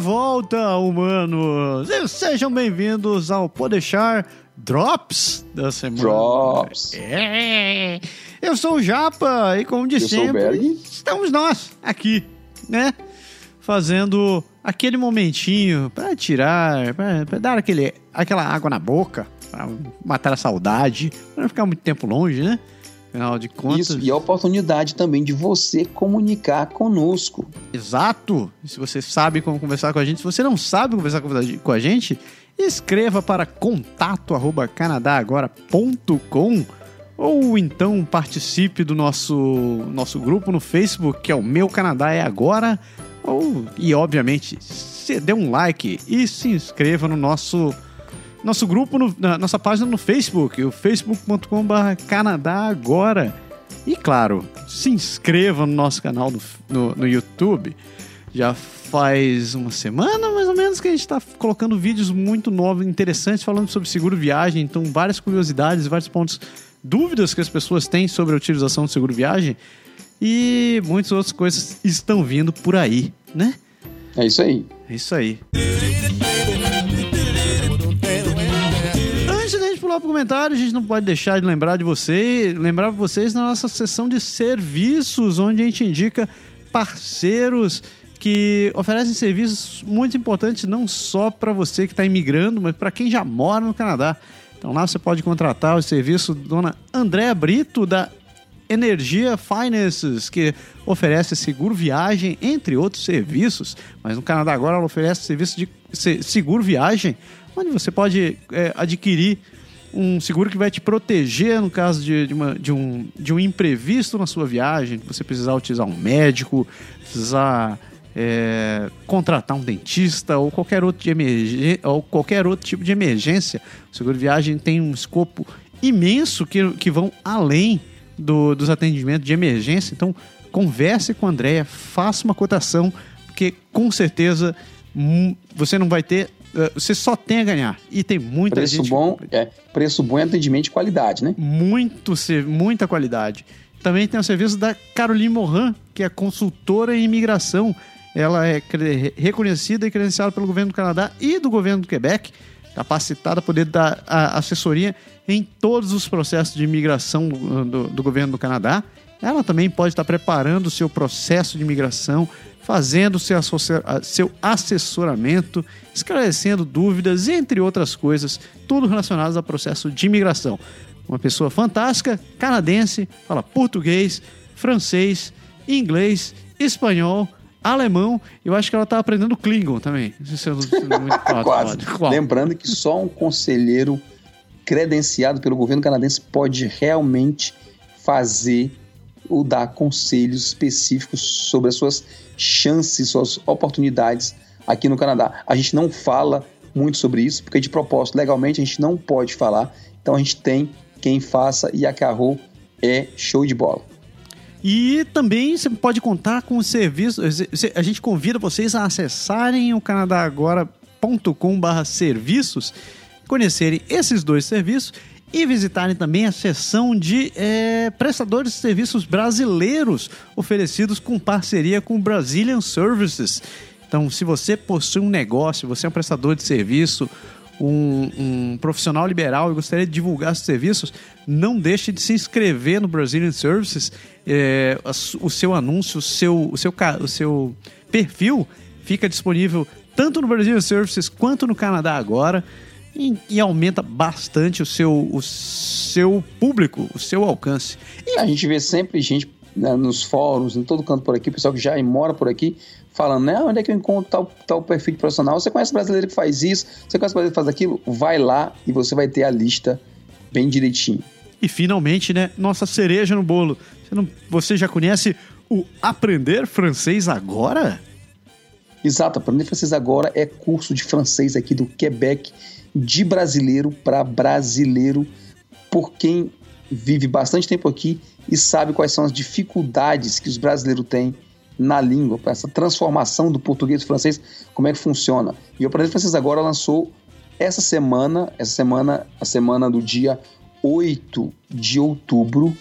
Volta, humanos! E sejam bem-vindos ao Podeixar Drops da semana. Drops. É! Eu sou o Japa e, como de Eu sempre, estamos nós aqui, né? Fazendo aquele momentinho para tirar, para dar aquele, aquela água na boca, para matar a saudade, para não ficar muito tempo longe, né? Afinal de contas. Isso, e a oportunidade também de você comunicar conosco. Exato! E se você sabe como conversar com a gente, se você não sabe conversar com a gente, escreva para contato@canadagora.com ou então participe do nosso nosso grupo no Facebook, que é o Meu Canadá é Agora, ou e obviamente, se dê um like e se inscreva no nosso nosso grupo, no- na nossa página no Facebook, o facebook.com.br Canadá Agora. E claro, se inscreva no nosso canal no, no, no YouTube. Já faz uma semana, mais ou menos, que a gente está colocando vídeos muito novos, interessantes, falando sobre seguro viagem. Então, várias curiosidades, vários pontos, dúvidas que as pessoas têm sobre a utilização do seguro viagem. E muitas outras coisas estão vindo por aí, né? É isso aí. É isso aí. Pular pro comentário, a gente não pode deixar de lembrar de você, lembrar vocês na nossa sessão de serviços, onde a gente indica parceiros que oferecem serviços muito importantes não só para você que está imigrando, mas para quem já mora no Canadá. Então lá você pode contratar o serviço dona Andréa Brito da Energia Finances, que oferece seguro viagem, entre outros serviços. Mas no Canadá agora ela oferece serviço de se- seguro viagem, onde você pode é, adquirir um seguro que vai te proteger no caso de, de uma- de um, de um imprevisto na sua viagem, você precisar utilizar um médico, precisar é, contratar um dentista ou qualquer outro de ou qualquer outro tipo de emergência. O seguro viagem tem um escopo imenso que, que vão além do- dos atendimentos de emergência. Então, converse com a Andrea, faça uma cotação, porque com certeza hum, você não vai ter. Eh, Você só tem a ganhar. E tem muita Preço gente. bom, é, preço bom e atendimento de qualidade, né? Muito, muita qualidade. Também tem o serviço da Caroline Morin, que é consultora em imigração. Ela é reconhecida e credenciada pelo governo do Canadá e do governo do Quebec, capacitada a poder dar a- assessoria em todos os processos de imigração do, do- do governo do Canadá. Ela também pode estar preparando o seu processo de imigração, fazendo seu, seu assessoramento, esclarecendo dúvidas, entre outras coisas, tudo relacionado ao processo de imigração. Uma pessoa fantástica, canadense, fala português, francês, inglês, espanhol, alemão. Eu acho que ela tá aprendendo Klingon também. Se eu não- se eu não- Quase. Lembrando que só um conselheiro credenciado pelo governo canadense pode realmente fazer ou dar conselhos específicos sobre as suas chances, suas oportunidades aqui no Canadá. A gente não fala muito sobre isso, porque de propósito, legalmente, a gente não pode falar. Então a gente tem quem faça e a Carro é show de bola. E também você pode contar com o serviço. A gente convida vocês a acessarem o canadagora.com.br serviços, conhecerem esses dois serviços e visitarem também a seção de eh, prestadores de serviços brasileiros oferecidos com parceria com Brazilian Services. Então, se você possui um negócio, você é um prestador de serviço, um, um profissional liberal e gostaria de divulgar seus serviços, não deixe de se inscrever no Brazilian Services. É, o seu anúncio, o seu, o, seu, o seu perfil fica disponível tanto no Brazilian Services quanto no Canadá agora e, e aumenta bastante o seu, o seu público, o seu alcance. A gente vê sempre gente né, nos fóruns, em todo canto por aqui, pessoal que já mora por aqui, falando, né? Onde é que eu encontro tal, tal perfil de profissional? Você conhece brasileiro que faz isso? Você conhece brasileiro que faz aquilo? Vai lá e você vai ter a lista bem direitinho. E finalmente, né, nossa cereja no bolo. Você, não- você já conhece o Aprender Francês Agora? Exato, aprender francês agora é curso de francês aqui do Quebec, de brasileiro para brasileiro, por quem vive bastante tempo aqui e sabe quais são as dificuldades que os brasileiros têm na língua, para essa transformação do português e francês, como é que funciona. E o Aprender Francês Agora lançou essa semana, essa semana, a semana do dia 8 de outubro,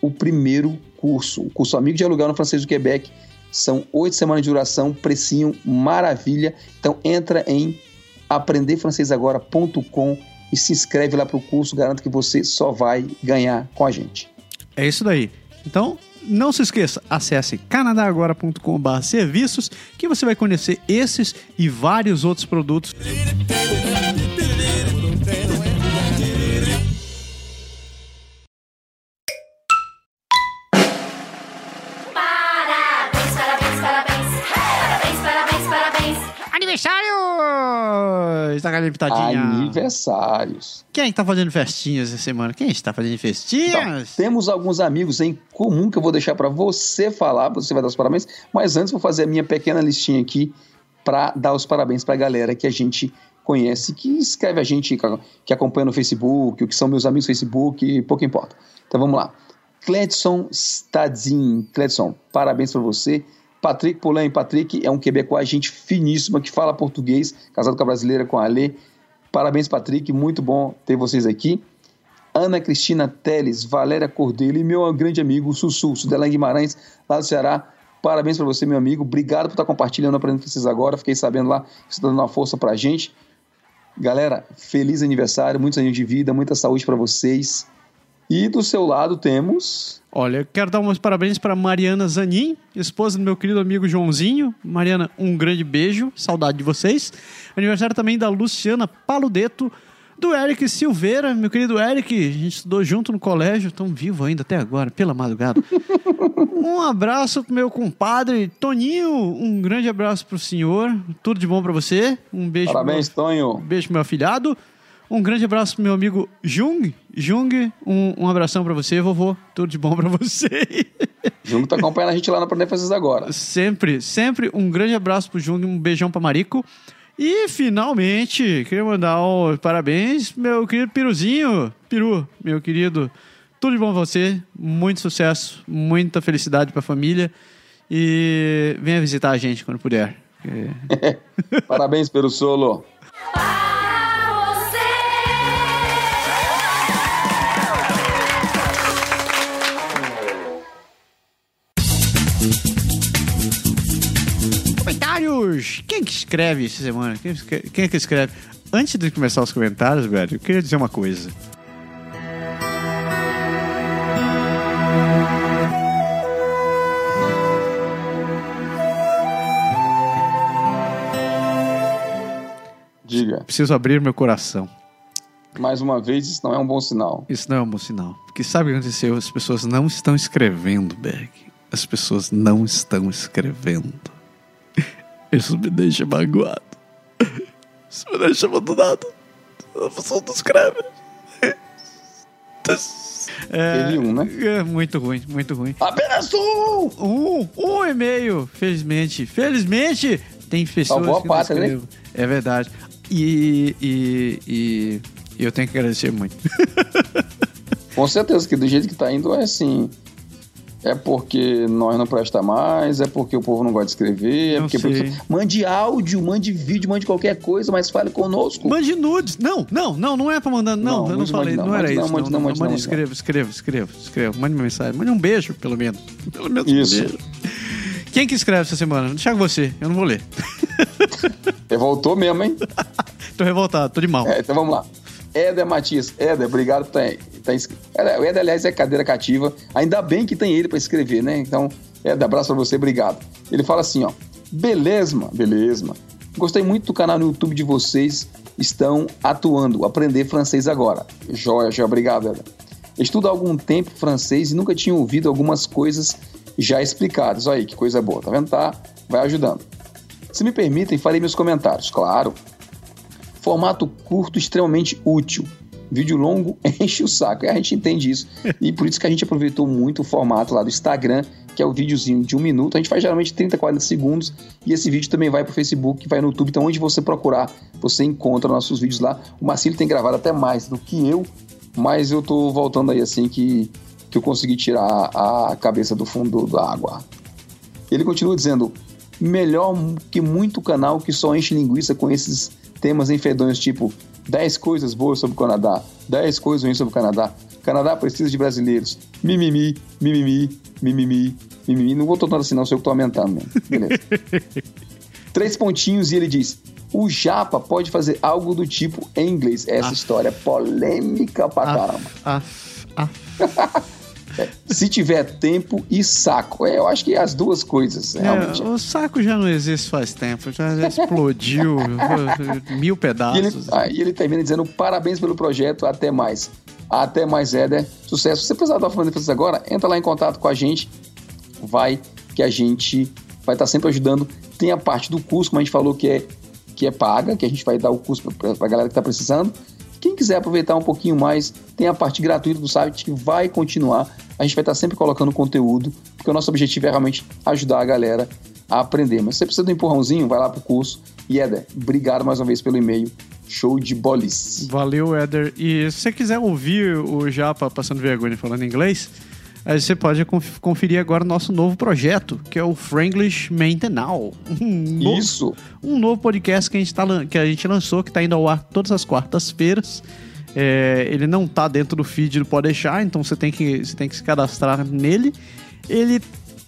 o primeiro curso, o curso Amigo de Aluguel no Francês do Quebec, São oito semanas de duração, precinho maravilha. Então entra em aprenderfrancesagora.com e se inscreve lá para o curso. Garanto que você só vai ganhar com a gente. É isso daí. Então, não se esqueça, acesse canadagora.com.br serviços que você vai conhecer esses e vários outros produtos. Parabéns. Aniversário! Está com a pitadinha. Aniversários. Quem está fazendo festinhas essa semana? Quem está fazendo Então, festinhas? temos alguns amigos em comum que eu vou deixar para você falar, você vai dar os parabéns, mas antes vou fazer a minha pequena listinha aqui para dar os parabéns para a galera que a gente conhece, que escreve a gente, que acompanha no Facebook, o que são meus amigos no Facebook, pouco importa. Então vamos lá. Cledson Stadzin, Cledson, parabéns para você. Patrick Poulain, Patrick é um quebecois, gente finíssima, que fala português, casado com a brasileira, com a Alê. Parabéns, Patrick, muito bom ter vocês aqui. Ana Cristina Teles, Valéria Cordeiro e meu grande amigo Sussu, Sudelan Guimarães, lá do Ceará. Parabéns para você, meu amigo. Obrigado por estar compartilhando, aprendendo com vocês agora. Fiquei sabendo lá que você está dando uma força pra gente. Galera, feliz aniversário, muitos anos de vida, muita saúde para vocês. E do seu lado temos. Olha, eu quero dar uns parabéns para Mariana Zanin, esposa do meu querido amigo Joãozinho. Mariana, um grande beijo, saudade de vocês. Aniversário também da Luciana Paludeto, do Eric Silveira, meu querido Eric. A gente estudou junto no colégio, tão vivo ainda até agora, pela madrugada. um abraço pro meu compadre Toninho, um grande abraço pro senhor. Tudo de bom para você. Um beijo Parabéns, Tonho. um beijo pro meu afilhado. Um grande abraço pro meu amigo Jung. Jung, um, um abração pra você, vovô. Tudo de bom pra você. Junto tá acompanhando a gente lá no Aprender Francês Agora. sempre, sempre um grande abraço pro Jung, um beijão pra Marico. E finalmente, queria mandar um parabéns, meu querido Piruzinho. Peru, meu querido. Tudo de bom pra você, muito sucesso, muita felicidade pra família. E venha visitar a gente quando puder. Parabéns pelo solo. Comentários! Quem que escreve essa semana? Quem, escreve- quem é que escreve? Antes de começar os comentários, velho, eu queria dizer uma coisa. Diga, Preciso abrir meu coração. mais uma vez, isso não é um bom sinal. Isso não é um bom sinal. Porque sabe o que aconteceu? As pessoas não estão escrevendo, Berg. As pessoas não estão escrevendo. Isso me deixa magoado. Isso me deixa abandonado. A pessoa não escreve. É, um, né? é muito ruim, muito ruim. Apenas um! Um, um e-mail, felizmente. Felizmente, tem pessoas Salvou a que não pátria, né? escrevem. É verdade. E, e, e, e eu tenho que agradecer muito. Com certeza que do jeito que tá indo é assim. É porque nós não presta mais, é porque o povo não gosta de escrever, é porque. sei. Mande áudio, mande vídeo, mande ququalquer coisa, mas fale conosco. Mande nudes. Não, não, não, não é pra mandar. Não, Não, eu não mande, falei. mande Não, não, era mande isso. não, Não, mande não, mande escreva, escreva, escreva, escreva. Mande uma mensagem. Mande um beijo, pelo menos. Pelo menos Isso. um beijo. Quem que escreve essa semana? Deixa com você. Eu não vou ler. É, Voltou mesmo, hein? tô revoltado, tô de mal. É, então vamos lá. Éder Matias. Éder, obrigado por estar tá. O Éder, aliás, é cadeira cativa. Ainda bem que tem ele para escrever, né? Então, Éder, abraço para você, obrigado. Ele fala assim, ó. Beleza, beleza. Gostei muito do canal no YouTube de vocês. Estão atuando. Aprender francês agora. Joia, joia. Obrigado, Éder. Estudo há algum tempo francês e nunca tinha ouvido algumas coisas já explicadas. Olha aí, que coisa boa. Tá vendo? Tá? Vai ajudando. Se me permitem, farei meus comentários. Claro. Formato curto, extremamente útil. Vídeo longo enche o saco. A gente entende isso. E por isso que a gente aproveitou muito o formato lá do Instagram, que é o videozinho de um minuto. A gente faz geralmente 30, 40 segundos. E esse vídeo também vai para o Facebook, vai no YouTube. Então, onde você procurar, você encontra nossos vídeos lá. O Marcelo tem gravado até mais do que eu, mas eu tô voltando aí assim que, que eu consegui tirar a cabeça do fundo da água. Ele continua dizendo: melhor que muito canal que só enche linguiça com esses temas enfedonhos, tipo 10 coisas boas sobre o Canadá, 10 coisas ruins sobre o Canadá. Canadá precisa de brasileiros. Mimimi, mimimi, mimimi, mimimi. Não vou tanto assim, não, sei que tô aumentando mesmo. Beleza. Três pontinhos e ele diz: o Japa pode fazer algo do tipo em inglês. Essa história é polêmica pra caramba. Af, af. Se tiver tempo e saco. É, eu acho que é as duas coisas, realmente. É, o saco já não existe faz tempo, já, já explodiu mil E ele, pedaços. e ele termina dizendo: parabéns pelo projeto, até mais. Até mais, Éder. Sucesso. Se você precisar da Fernanda agora, entra lá em contato com a gente. Vai que a gente vai estar sempre ajudando. Tem a parte do curso, como a gente falou, que é, que é paga, que a gente vai dar o curso para a galera que está precisando. Quem quiser aproveitar um pouquinho mais, tem a parte gratuita do site que vai continuar. A gente vai estar sempre colocando conteúdo, porque o nosso objetivo é realmente ajudar a galera a aprender. Mas se você precisa de um empurrãozinho, vai lá pro curso. E Éder, obrigado mais uma vez pelo e-mail. Show de bolis. Valeu, Éder. E se você quiser ouvir o Japa passando vergonha falando inglês, aí você pode conf- conferir agora o nosso novo projeto, que é o Franglish Maintenal. Um novo- Isso. um novo podcast que a gente, tá, que a gente lançou, que está indo ao ar todas as quartas-feiras. É, ele não tá dentro do feed do Pode Deixar, então você tem que, você tem que se cadastrar nele. Ele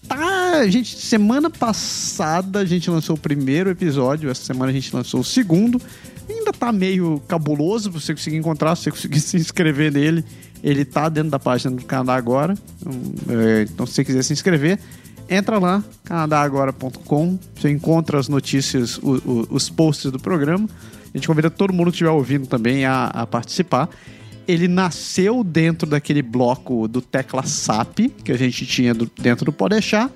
tá. Gente, semana passada a gente lançou o primeiro episódio, essa semana a gente lançou o segundo. Ainda tá meio cabuloso pra você conseguir encontrar, se você conseguir se inscrever nele. Ele tá dentro da página do Canadá Agora. Então, é, então se você quiser se inscrever, entra lá, canadagora.com. Você encontra as notícias, o- o- os posts do programa. A gente convida todo mundo que estiver ouvindo também a, a participar. Ele nasceu dentro daquele bloco do Tecla SAP que a gente tinha do- dentro do Podeixar.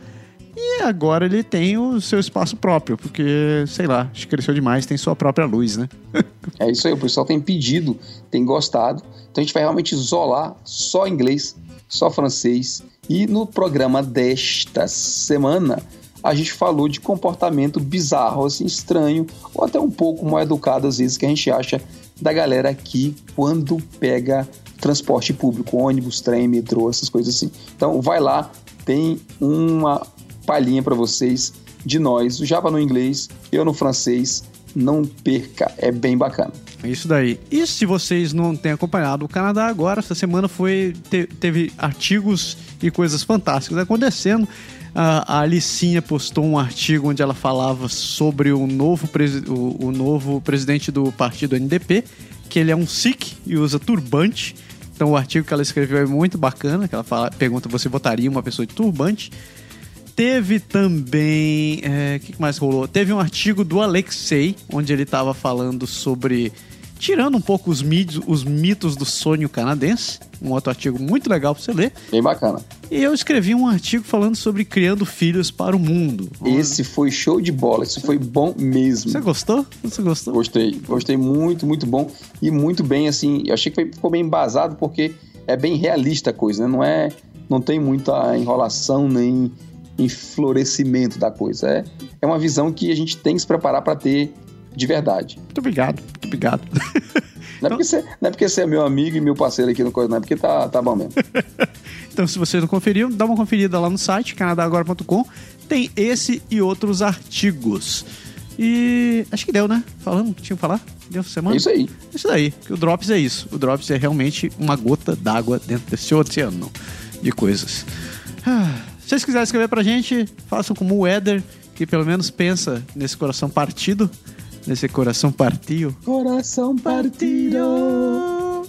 E agora ele tem o seu espaço próprio, porque, sei lá, acho que cresceu demais, tem sua própria luz, né? É isso aí, o pessoal tem pedido, tem gostado. Então a gente vai realmente isolar só inglês, só francês. E no programa desta semana, a gente falou de comportamento bizarro, assim, estranho, ou até um pouco mal educado, às vezes, que a gente acha da galera aqui quando pega transporte público, ônibus, trem, metrô, essas coisas assim. Então vai lá, tem uma palhinha para vocês de nós, o Java no inglês, eu no francês. Não perca, é bem bacana. É Isso daí. E se vocês não têm acompanhado o Canadá agora, essa semana foi te- teve artigos e coisas fantásticas acontecendo. A, Alicinha postou um artigo onde ela falava sobre o novo, o, o novo presidente do partido NDP, que ele é um Sikh e usa turbante. Então o artigo que ela escreveu é muito bacana, que ela fala, pergunta você votaria uma pessoa de turbante. Teve também. é, O que mais rolou? Teve um artigo do Alexei, onde ele estava falando sobre. Tirando um pouco os, mitos, os mitos do sonho canadense. Um outro artigo muito legal para você ler. Bem bacana. E eu escrevi um artigo falando sobre criando filhos para o mundo. Esse foi show de bola, esse foi bom mesmo. Você gostou? Você gostou? Gostei, gostei muito, muito bom e muito bem assim. Eu achei que foi- ficou bem embasado porque é bem realista a coisa, né? Não é, não tem muita enrolação nem enflorescimento da coisa. É, é uma visão que a gente tem que se preparar para ter de verdade. Muito obrigado, muito obrigado. Não é, porque você, não é porque você é meu amigo e meu parceiro aqui no coisa, não é porque tá, tá bom mesmo. Então, se você não conferiu, dá uma conferida lá no site, canadagora.com. Tem esse e outros artigos. E acho que deu, né? Falamos, tinha que falar? Deu semana? É isso aí. Isso daí, que o Drops é isso. O Drops é realmente uma gota d'água dentro desse oceano de coisas. Ah, Se vocês quiserem escrever pra gente, façam como o Éder, que pelo menos pensa nesse coração partido. Nesse coração partido. Coração partido.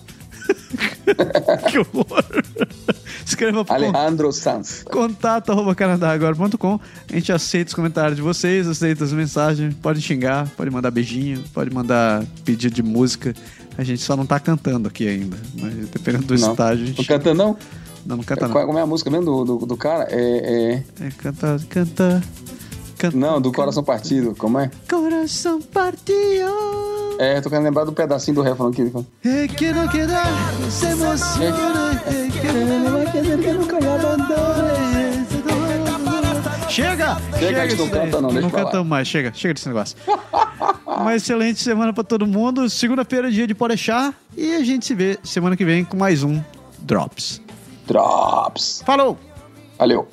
que horror! Escreva pro Alejandro Sanz. contato arroba canadagora.com. A gente aceita os comentários de vocês, aceita as mensagens. Pode xingar, pode mandar beijinho, pode mandar pedido de música. A gente só não tá cantando aqui ainda. Mas dependendo do Não. estágio, a Não gente. canta não? Não, não canta Qual- não. Como é a música mesmo do, do, do cara? É, é- É, canta, canta. canta Não, do Coração Partido. Como é? Coração partido. É, tô querendo lembrar do pedacinho do refrão que ele fala. É que não queda, se emociona. é que não queda, que nunca me abandone. Chega! Chega, disso não daí. canta não, deixa Não cantamos mais, chega, chega desse negócio. Uma excelente semana pra todo mundo. Segunda-feira, é dia de Podeixar. E a gente se vê semana que vem com mais um Drops. Drops. Falou! Valeu.